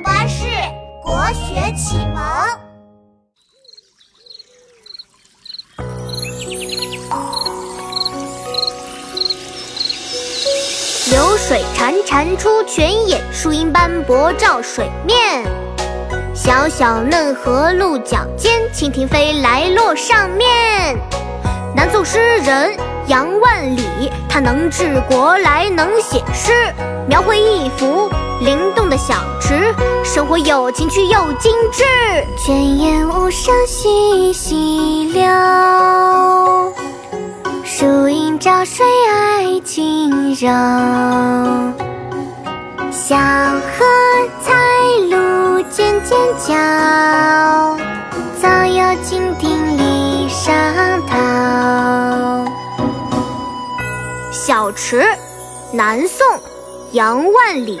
巴士国学启蒙。流水潺潺出泉眼，树阴斑驳照水面。小小嫩荷露脚尖，蜻蜓飞来落上面。南宋诗人杨万里，他能治国来能写诗，描绘一幅灵动的小池，生活有情趣又精致。泉眼无声惜细流，树阴照水爱晴柔。小荷才露尖尖角，早有蜻蜓立上头。小池，南宋，杨万里。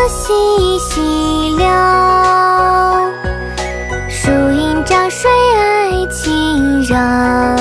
眼无声惜细流，树阴照水爱晴柔。